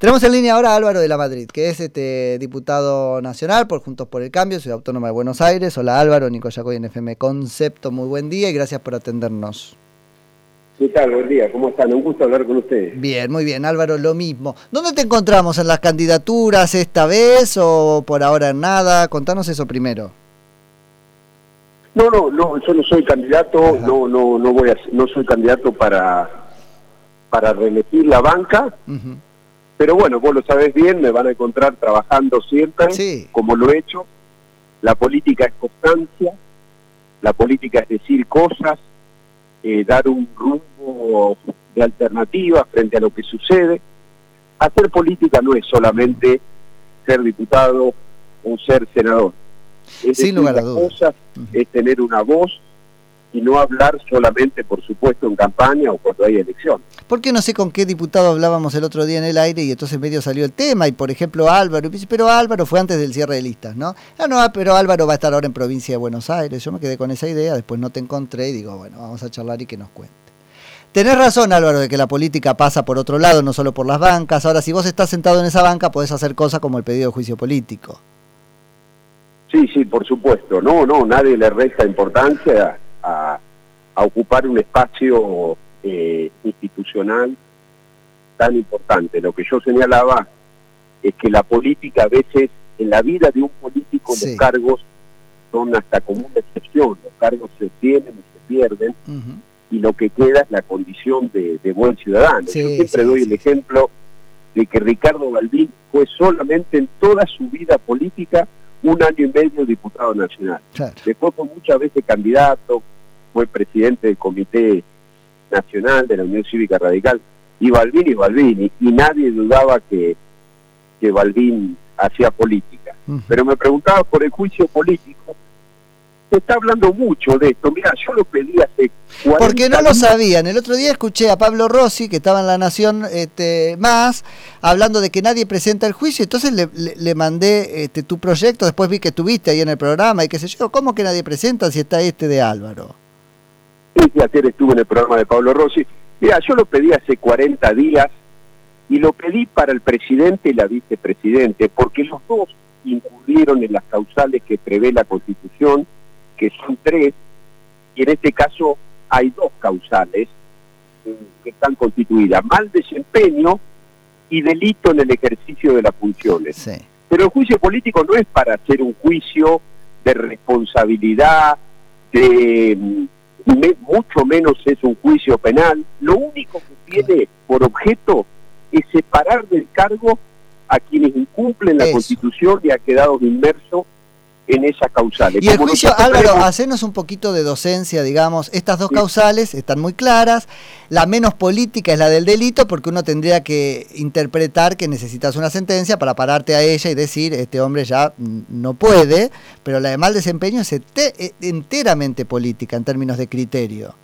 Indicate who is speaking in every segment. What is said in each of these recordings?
Speaker 1: Tenemos en línea ahora a Álvaro de la Madrid, que es este diputado nacional por Juntos por el Cambio, Ciudad Autónoma de Buenos Aires. Hola Álvaro, Nico Yacoy en FM Concepto, muy buen día y gracias por atendernos.
Speaker 2: ¿Qué tal? Buen día, ¿cómo están? Un gusto hablar con ustedes.
Speaker 1: Bien, muy bien, Álvaro, lo mismo. ¿Dónde te encontramos? ¿En las candidaturas esta vez o por ahora en nada? Contanos eso primero.
Speaker 2: No, no, no, yo no soy candidato, no, no, no voy a, no soy candidato para para reelegir la banca. Pero bueno, vos lo sabés bien, me van a encontrar trabajando siempre, como lo he hecho. La política es constancia, la política es decir cosas, eh, dar un rumbo de alternativa frente a lo que sucede. Hacer política no es solamente ser diputado o ser senador. Es
Speaker 1: Sin lugar a dudas.
Speaker 2: Cosas, Es tener una voz y no hablar solamente, por supuesto, en campaña o cuando hay elección.
Speaker 1: Porque no sé con qué diputado hablábamos el otro día en el aire y entonces medio salió el tema y por ejemplo Álvaro, pero Álvaro fue antes del cierre de listas, ¿no? Ah, no, pero Álvaro va a estar ahora en provincia de Buenos Aires. Yo me quedé con esa idea, después no te encontré y digo, bueno, vamos a charlar y que nos cuente. Tenés razón, Álvaro, de que la política pasa por otro lado, no solo por las bancas. Ahora, si vos estás sentado en esa banca, podés hacer cosas como el pedido de juicio político.
Speaker 2: Sí, sí, por supuesto. No, no, nadie le resta importancia a, ocupar un espacio eh, institucional tan importante. Lo que yo señalaba es que la política a veces, en la vida de un político, los cargos son hasta como una excepción. Los cargos se tienen y se pierden. Y lo que queda es la condición de, buen ciudadano. yo siempre doy el ejemplo de que Ricardo Balbín fue solamente en toda su vida política un año y medio diputado nacional. Después fue muchas veces candidato, fue presidente del Comité Nacional de la Unión Cívica Radical, y Balbín y Balbín, y, nadie dudaba que, que Balbín hacía política. Pero me preguntaba por el juicio político, se está hablando mucho de esto. Mira, yo lo pedí hace 40
Speaker 1: Porque no lo sabían. El otro día escuché a Pablo Rossi, que estaba en La Nación este, más, hablando de que nadie presenta el juicio. Entonces le, le, mandé este, tu proyecto. Después vi que estuviste ahí en el programa y qué sé yo. ¿Cómo que nadie presenta si está este de Álvaro?
Speaker 2: Sí, ayer estuve en el programa de Pablo Rossi. Mira, yo lo pedí hace 40 días y lo pedí para el presidente y la vicepresidente, porque los dos incurrieron en las causales que prevé la Constitución que son tres, y en este caso hay dos causales eh, que están constituidas, mal desempeño y delito en el ejercicio de las funciones. Pero el juicio político no es para hacer un juicio de responsabilidad, de mm, mucho menos es un juicio penal. Lo único que tiene por objeto es separar del cargo a quienes incumplen la Constitución y ha quedado inmerso en esas causales.
Speaker 1: Y el juicio, Álvaro, hacenos un poquito de docencia, digamos, estas dos causales están muy claras, la menos política es la del delito, porque uno tendría que interpretar que necesitas una sentencia para pararte a ella y decir, este hombre ya no puede, pero la de mal desempeño es e, enteramente política en términos de criterio.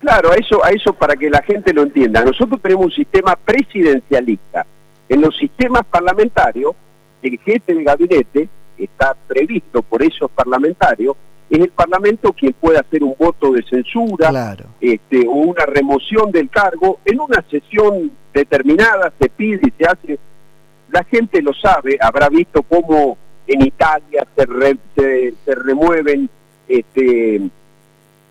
Speaker 2: Claro, a eso, a eso para que la gente lo entienda. Nosotros tenemos un sistema presidencialista. En los sistemas parlamentarios, el jefe de gabinete está previsto por esos parlamentarios, es el Parlamento quien puede hacer un voto de censura este, o una remoción del cargo en una sesión determinada, se pide y se hace. La gente lo sabe, habrá visto cómo en Italia se, se, remueven este,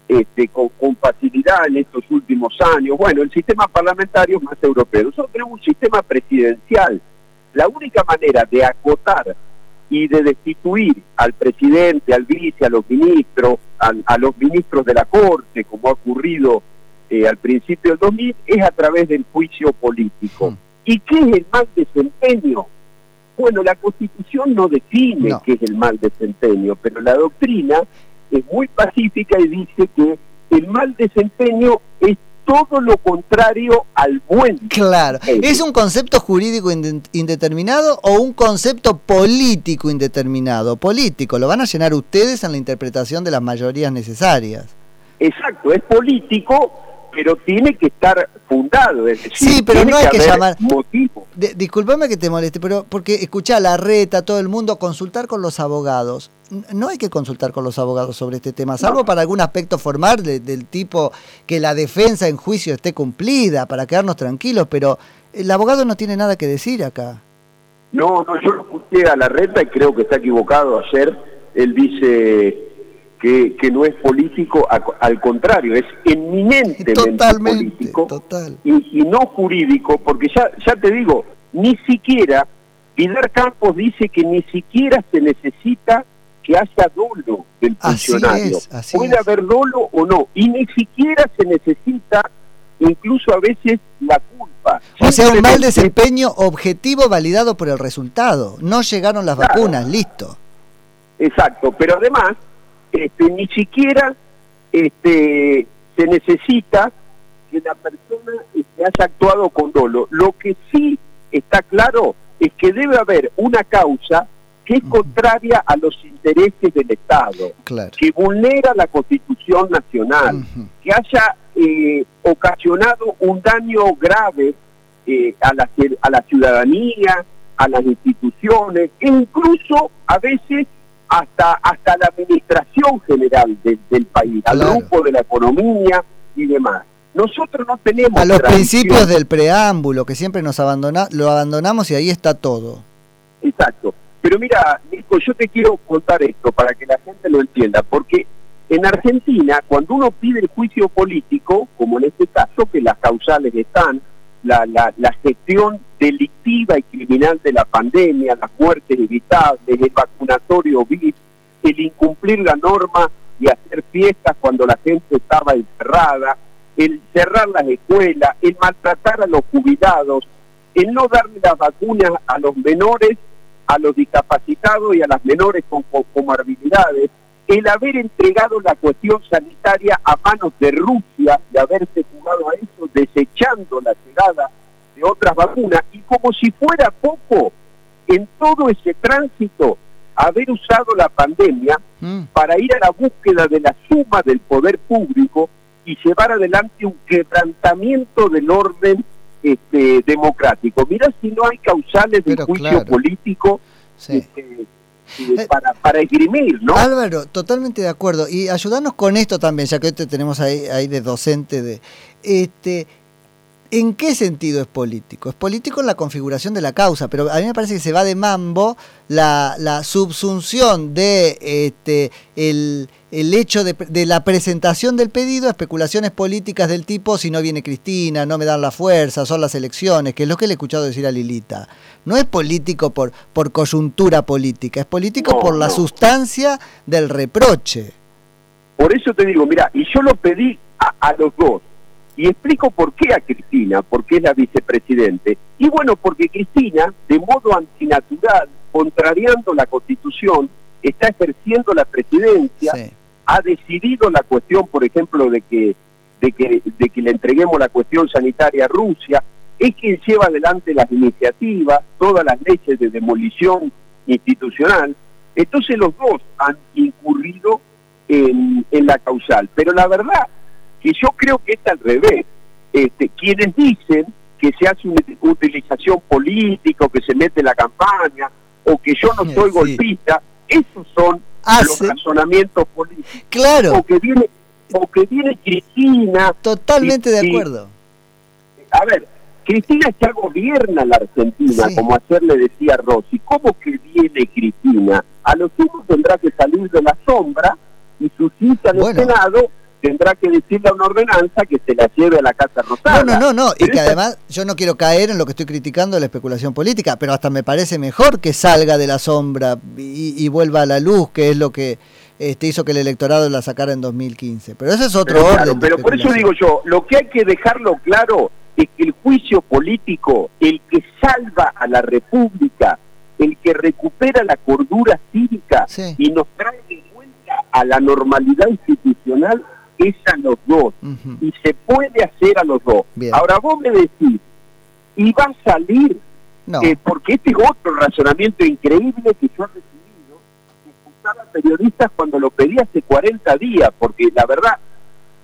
Speaker 2: este, con, con, facilidad en estos últimos años. Bueno, el sistema parlamentario es más europeo. Nosotros tenemos un sistema presidencial. La única manera de acotar y de destituir al presidente, al vice, a los ministros, a, los ministros de la Corte, como ha ocurrido eh, al principio del 2000, es a través del juicio político. Hmm. ¿Y qué es el mal desempeño? Bueno, la Constitución no define qué es el mal desempeño, pero la doctrina es muy pacífica y dice que el mal desempeño es todo lo contrario al buen.
Speaker 1: Claro. ¿Es un concepto jurídico indeterminado o un concepto político indeterminado? Político, lo van a llenar ustedes en la interpretación de las mayorías necesarias.
Speaker 2: Exacto, es político, pero tiene que estar fundado.
Speaker 1: sí, pero no hay que, llamar. Motivo. disculpame que te moleste, pero porque escucha la reta, todo el mundo, consultar con los abogados. No hay que consultar con los abogados sobre este tema, salvo para algún aspecto formal del tipo que la defensa en juicio esté cumplida, para quedarnos tranquilos, pero El abogado no tiene nada que decir acá.
Speaker 2: No, no, yo lo puse a la reta y creo que está equivocado ayer. Él dice que, que no es político, al contrario, es eminentemente político Y, y, no jurídico, porque ya, ya te digo, ni siquiera, Pilar Campos dice que ni siquiera se necesita que haya dolo del funcionario. Puede haber dolo o no, y ni siquiera se necesita incluso a veces la culpa.
Speaker 1: O sea, un mal desempeño objetivo validado por el resultado. No llegaron las vacunas, listo.
Speaker 2: Exacto, pero además este, ni siquiera este, se necesita que la persona este, haya actuado con dolo. Lo que sí está claro es que debe haber una causa que es contraria a los intereses del Estado, que vulnera la Constitución Nacional, que haya eh, ocasionado un daño grave eh, a, la, a la ciudadanía, a las instituciones, e incluso a veces hasta, hasta la administración general del país, al grupo de la economía y demás. Nosotros no tenemos...
Speaker 1: A los principios del preámbulo, que siempre nos abandona, lo abandonamos y ahí está todo.
Speaker 2: Exacto. Pero mira, Nico, yo te quiero contar esto para que la gente lo entienda, porque en Argentina, cuando uno pide el juicio político, como en este caso, que las causales están, la, la, gestión delictiva y criminal de la pandemia, las muertes evitables, el vacunatorio VIP, el incumplir la norma y hacer fiestas cuando la gente estaba encerrada, el cerrar las escuelas, el maltratar a los jubilados, el no darle las vacunas a los menores, a los discapacitados y a las menores con comorbilidades, el haber entregado la cuestión sanitaria a manos de Rusia, de haberse jugado a eso, desechando la llegada de otras vacunas, y como si fuera poco, en todo ese tránsito, haber usado la pandemia mm. para ir a la búsqueda de la suma del poder público y llevar adelante un quebrantamiento del orden este, democrático. Mira si no hay causales de juicio político este, para, para esgrimir, ¿no?
Speaker 1: Álvaro, totalmente de acuerdo. Y ayudarnos con esto también, ya que hoy te tenemos ahí, ahí de docente de... Este, ¿En qué sentido es político? Es político en la configuración de la causa, pero a mí me parece que se va de mambo la, la subsunción de este, el, el hecho de, de, la presentación del pedido a especulaciones políticas del tipo si no viene Cristina, no me dan la fuerza, son las elecciones, que es lo que le he escuchado decir a Lilita. No es político por, por coyuntura política, es político por la sustancia del reproche.
Speaker 2: Por eso te digo, mira, y yo lo pedí a los dos y explico por qué a Cristina, porque es la vicepresidente. Y bueno, porque Cristina, de modo antinatural, contrariando la Constitución, está ejerciendo la presidencia, ha decidido la cuestión, por ejemplo, de que, de, que, de que le entreguemos la cuestión sanitaria a Rusia, es quien lleva adelante las iniciativas, todas las leyes de demolición institucional. Entonces los dos han incurrido en, en la causal. Pero la verdad que yo creo que es al revés. Este, quienes dicen que se hace una utilización política, que se mete la campaña, o que yo no soy golpista, esos son los razonamientos políticos.
Speaker 1: Claro.
Speaker 2: O que viene, o que viene Cristina.
Speaker 1: Totalmente de acuerdo.
Speaker 2: a ver, Cristina ya gobierna la Argentina, como ayer le decía Rossi. ¿Cómo que viene Cristina? A los hijos tendrá que salir de la sombra y su cita en el Senado tendrá que decirle a una ordenanza que se la lleve a la Casa Rosada.
Speaker 1: No, no, no, no. y que además yo no quiero caer en lo que estoy criticando de la especulación política, pero hasta me parece mejor que salga de la sombra y, vuelva a la luz, que es lo que este, hizo que el electorado la sacara en 2015. Pero ese es otro orden.
Speaker 2: pero por eso digo yo, lo que hay que dejarlo claro es que el juicio político, el que salva a la República, el que recupera la cordura cívica y nos trae de vuelta a la normalidad institucional, es a los dos y se puede hacer a los dos. Ahora vos me decís, ¿y va a salir? Eh, porque este es otro razonamiento increíble que yo he recibido, escuchar a periodistas cuando lo pedí hace 40 días, porque la verdad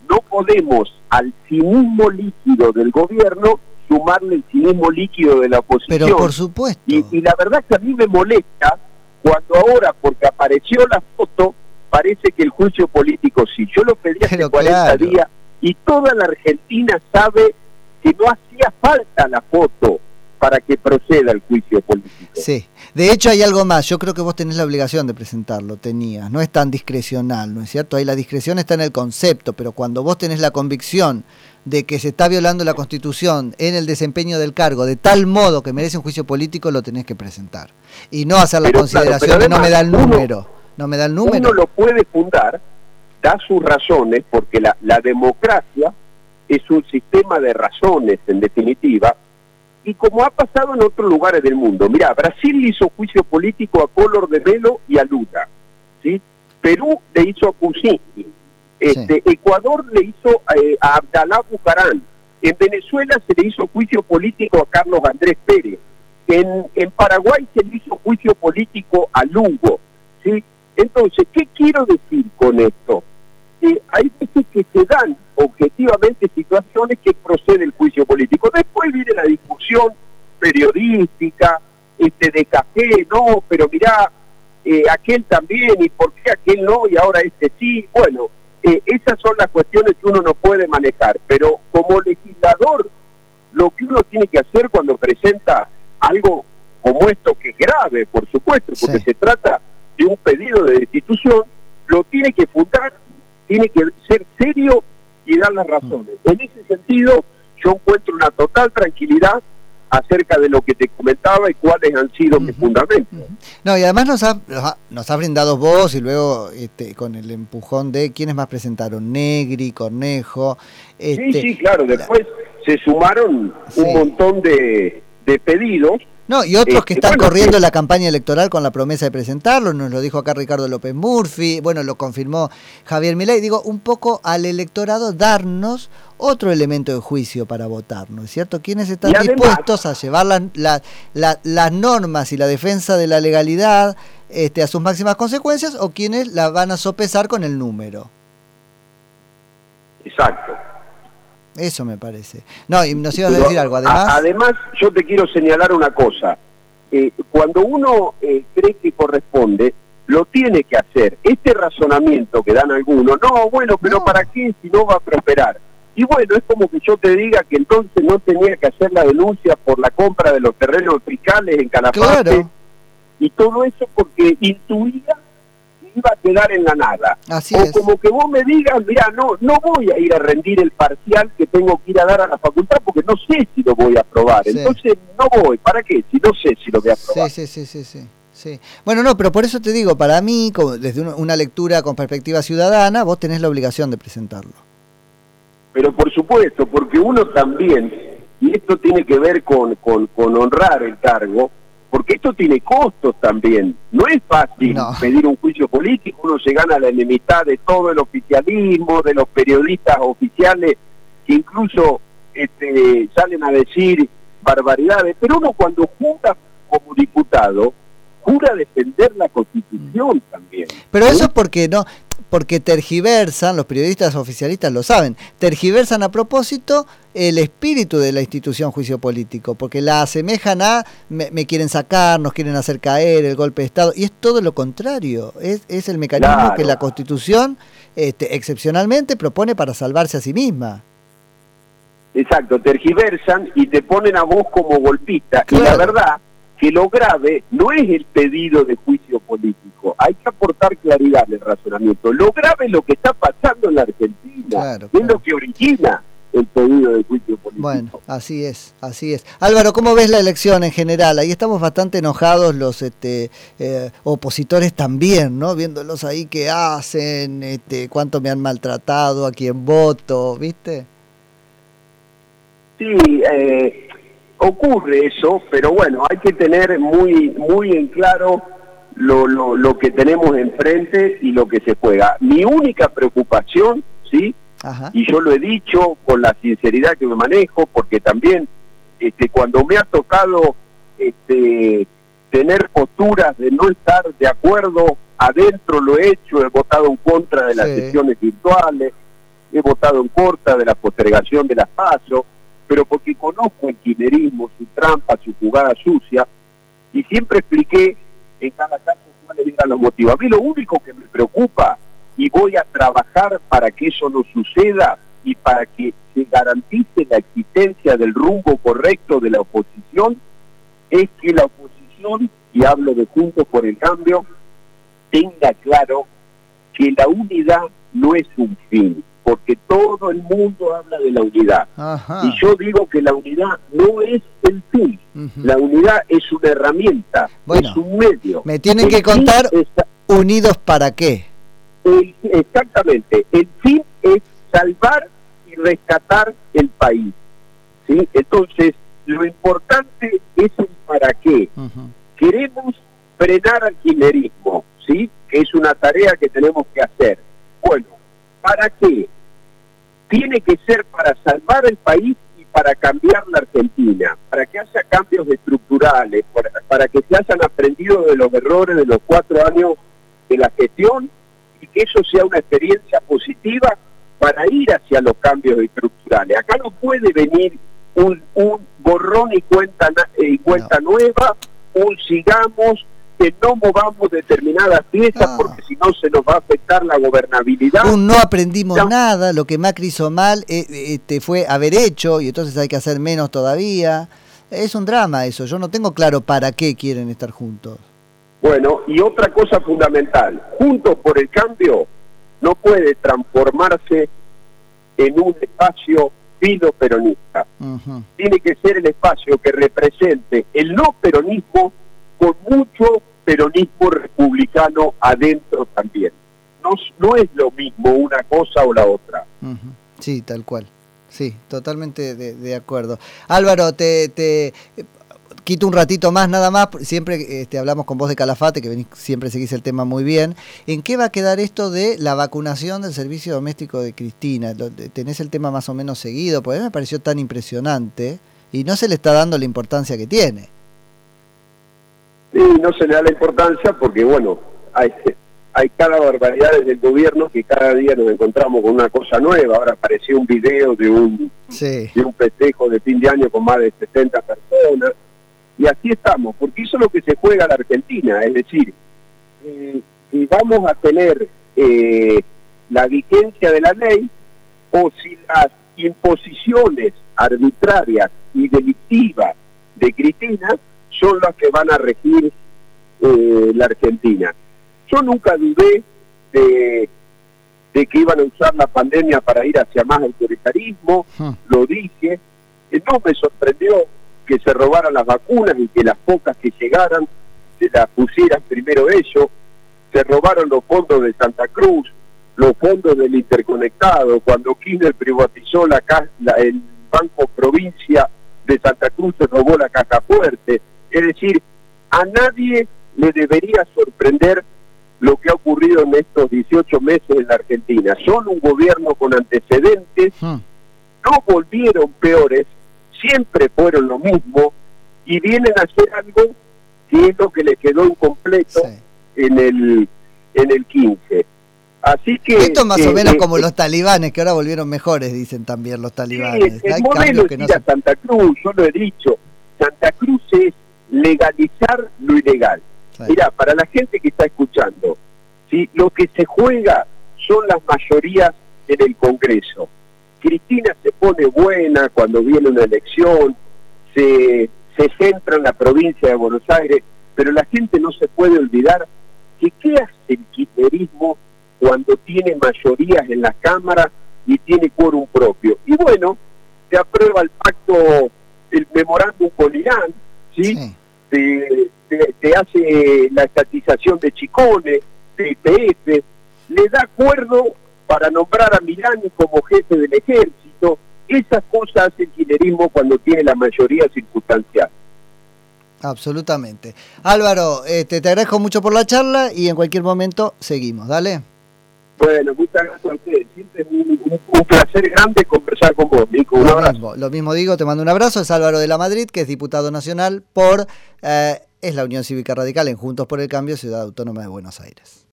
Speaker 2: no podemos al cinismo líquido del gobierno sumarle el cinismo líquido de la oposición.
Speaker 1: Pero por supuesto.
Speaker 2: Y, y la verdad que a mí me molesta cuando ahora, porque apareció la foto, parece que el juicio político sí. Yo lo pedí hace 40 días y toda la Argentina sabe que no hacía falta la foto para que proceda el juicio político.
Speaker 1: Sí, de hecho hay algo más, yo creo que vos tenés la obligación de presentarlo, tenías, no es tan discrecional, ¿no es cierto? Ahí la discreción está en el concepto, pero cuando vos tenés la convicción de que se está violando la Constitución en el desempeño del cargo de tal modo que merece un juicio político, lo tenés que presentar. Y no hacer la consideración de no me da el número, no me da el número.
Speaker 2: Uno lo puede fundar, da sus razones, porque la, la democracia es un sistema de razones, en definitiva, y como ha pasado en otros lugares del mundo. Mira, Brasil le hizo juicio político a Color de Melo y a Lula, ¿sí? Perú le hizo a Kuczynski, este, Ecuador le hizo eh, a Abdalá Bucarán, en Venezuela se le hizo juicio político a Carlos Andrés Pérez, en, en Paraguay se le hizo juicio político a Lugo, ¿sí? Entonces, ¿qué quiero decir con esto? hay veces que se dan objetivamente situaciones que procede el juicio político. Después viene la discusión periodística, este de café, no, pero mirá, eh, aquel también, y por qué aquel no, y ahora este sí. Bueno, eh, esas son las cuestiones que uno no puede manejar, pero como legislador, lo que uno tiene que hacer cuando presenta algo como esto, que es grave, por supuesto, porque se trata de un pedido de destitución, lo tiene que fundar tiene que ser serio y dar las razones. En ese sentido, yo encuentro una total tranquilidad acerca de lo que te comentaba y cuáles han sido mis fundamentos.
Speaker 1: No, y además nos ha, nos ha brindado vos y luego este, con el empujón de quienes más presentaron, Negri, Cornejo.
Speaker 2: Este, sí, sí, claro, después se sumaron un montón de, de pedidos
Speaker 1: no, y otros que este, están corriendo la campaña electoral con la promesa de presentarlo, nos lo dijo acá Ricardo López Murphy, bueno, lo confirmó Javier Milei, digo, un poco al electorado darnos otro elemento de juicio para votar, ¿no es cierto? ¿Quiénes están dispuestos a llevar las normas y la defensa de la legalidad este, a sus máximas consecuencias o quienes la van a sopesar con el número?
Speaker 2: Exacto.
Speaker 1: Eso me parece. No, y nos ibas a decir algo, además.
Speaker 2: además, yo te quiero señalar una cosa. Eh, cuando uno eh, cree que corresponde, lo tiene que hacer. Este razonamiento que dan algunos, no, bueno, pero ¿para qué si no va a prosperar? Y bueno, es como que yo te diga que entonces no tenía que hacer la denuncia por la compra de los terrenos fiscales en Calafate. Y todo eso porque intuía iba a quedar en la nada. o como que vos me digas, mira, no, no voy a ir a rendir el parcial que tengo que ir a dar a la facultad porque no sé si lo voy a aprobar. Entonces no voy. ¿Para qué? Si no sé si lo voy a aprobar.
Speaker 1: Sí, sí, sí, sí. sí. Bueno, no, pero por eso te digo, para mí, como desde una lectura con perspectiva ciudadana, vos tenés la obligación de presentarlo.
Speaker 2: Pero por supuesto, porque uno también, y esto tiene que ver con, con, con honrar el cargo, porque esto tiene costos también. No es fácil pedir un juicio político, uno se gana la enemistad de todo el oficialismo, de los periodistas oficiales que incluso este, salen a decir barbaridades, pero uno cuando jura como diputado, jura defender la constitución también.
Speaker 1: Pero eso es porque no, porque tergiversan, los periodistas oficialistas lo saben, tergiversan a propósito el espíritu de la institución juicio político, porque la asemejan a me, quieren sacar, nos quieren hacer caer, el golpe de Estado, y es todo lo contrario, es, es el mecanismo que la Constitución este, excepcionalmente propone para salvarse a sí misma.
Speaker 2: Exacto, tergiversan y te ponen a vos como golpista, y la verdad que lo grave no es el pedido de juicio político, hay que aportar claridad en el razonamiento. Lo grave es lo que está pasando en la Argentina, es lo que origina el pedido de juicio político.
Speaker 1: Bueno, así es, así es. Álvaro, ¿cómo ves la elección en general? Ahí estamos bastante enojados los este, eh, opositores también, ¿no? Viéndolos ahí qué hacen, este, cuánto me han maltratado, a quién voto, ¿viste?
Speaker 2: Sí, eh, ocurre eso, pero bueno, hay que tener muy, muy en claro lo, lo, lo que tenemos enfrente y lo que se juega. Mi única preocupación, ¿sí? Y yo lo he dicho con la sinceridad que me manejo, porque también este, cuando me ha tocado este, tener posturas de no estar de acuerdo, adentro lo he hecho, he votado en contra de las sesiones virtuales, he votado en contra de la postergación de las pasos, pero porque conozco el kirchnerismo, su trampa, su jugada sucia, y siempre expliqué en cada caso cuáles eran los motivos. A mí lo único que me preocupa, y voy a trabajar para que eso no suceda, y para que se garantice la existencia del rumbo correcto de la oposición, es que la oposición, y hablo de Juntos por el Cambio, tenga claro que la unidad no es un fin, porque todo el mundo habla de la unidad. Y yo digo que la unidad no es el fin, la unidad es una herramienta, es un medio.
Speaker 1: Me tienen que contar unidos para qué.
Speaker 2: exactamente, el fin es salvar y rescatar el país. ¿sí? Entonces, lo importante es el para qué. Queremos frenar al quimerismo, ¿sí? que es una tarea que tenemos que hacer. Bueno, ¿para qué? Tiene que ser para salvar el país y para cambiar la Argentina, para que haya cambios estructurales, para, para que se hayan aprendido de los errores de los cuatro años de la gestión y que eso sea una experiencia positiva para ir hacia los cambios estructurales. Acá no puede venir un, un borrón y cuenta, y cuenta nueva, un sigamos, que no movamos determinadas piezas ah. porque si no se nos va a afectar la gobernabilidad.
Speaker 1: no aprendimos nada, lo que Macri hizo mal eh, este, fue haber hecho y entonces hay que hacer menos todavía. Es un drama eso, yo no tengo claro para qué quieren estar juntos.
Speaker 2: Bueno, y otra cosa fundamental, Juntos por el Cambio no puede transformarse en un espacio filo peronista. Tiene que ser el espacio que represente el no peronismo con mucho peronismo republicano adentro también. No, es lo mismo una cosa o la otra.
Speaker 1: Sí, tal cual. Sí, totalmente de, acuerdo. Álvaro, te, te quito un ratito más, nada más. Siempre este, hablamos con vos de Calafate, que siempre seguís el tema muy bien. ¿En qué va a quedar esto de la vacunación del servicio doméstico de Cristina? ¿Tenés el tema más o menos seguido? Porque a mí me pareció tan impresionante y no se le está dando la importancia que tiene.
Speaker 2: Sí, no se le da la importancia porque, bueno, hay, hay cada barbaridad desde el gobierno que cada día nos encontramos con una cosa nueva. Ahora apareció un video de un, de un festejo de fin de año con más de 60 personas. Y así estamos, porque eso es lo que se juega la Argentina. Es decir, eh, si vamos a tener eh, la vigencia de la ley o si las imposiciones arbitrarias y delictivas de Cristina son las que van a regir eh, la Argentina. Yo nunca dudé de, que iban a usar la pandemia para ir hacia más autoritarismo, hmm. lo dije, no me sorprendió que se robaran las vacunas y que las pocas que llegaran se las pusieran primero ellos, se robaron los fondos de Santa Cruz, los fondos del interconectado, cuando Kirchner privatizó la, la, el Banco Provincia de Santa Cruz se robó la caja fuerte, es decir, a nadie le debería sorprender lo que ha ocurrido en estos 18 meses en la Argentina. Son un gobierno con antecedentes, hmm. no volvieron peores, siempre fueron lo mismo y vienen a hacer algo que es lo que le quedó incompleto en el en el 15. Así que
Speaker 1: esto más o eh, menos eh, como eh, los talibanes que ahora volvieron mejores, dicen también los talibanes.
Speaker 2: el modelo es ir a Santa Cruz, yo lo he dicho. Santa Cruz es legalizar lo ilegal. Mira, para la gente que está escuchando, si lo que se juega son las mayorías en el Congreso. Cristina se pone buena cuando viene una elección, se, se centra en la provincia de Buenos Aires, pero la gente no se puede olvidar que qué hace el kirchnerismo cuando tiene mayorías en la Cámara y tiene quórum propio. Y bueno, se aprueba el pacto, el memorándum con Irán, ¿sí? Te, hace la estatización de Chicone, de IPF, le da acuerdo para nombrar a Milani como jefe del ejército. Esas cosas hace el kirchnerismo cuando tiene la mayoría circunstancial.
Speaker 1: Absolutamente. Álvaro, este, te agradezco mucho por la charla y en cualquier momento seguimos. Dale.
Speaker 2: Bueno, muchas gracias a ustedes. Siempre es un, placer grande conversar con vos, Nico. Un
Speaker 1: lo, Mismo, lo mismo digo, te mando un abrazo. Es Álvaro de la Madrid, que es diputado nacional por... Eh, es la Unión Cívica Radical en Juntos por el Cambio, Ciudad Autónoma de Buenos Aires.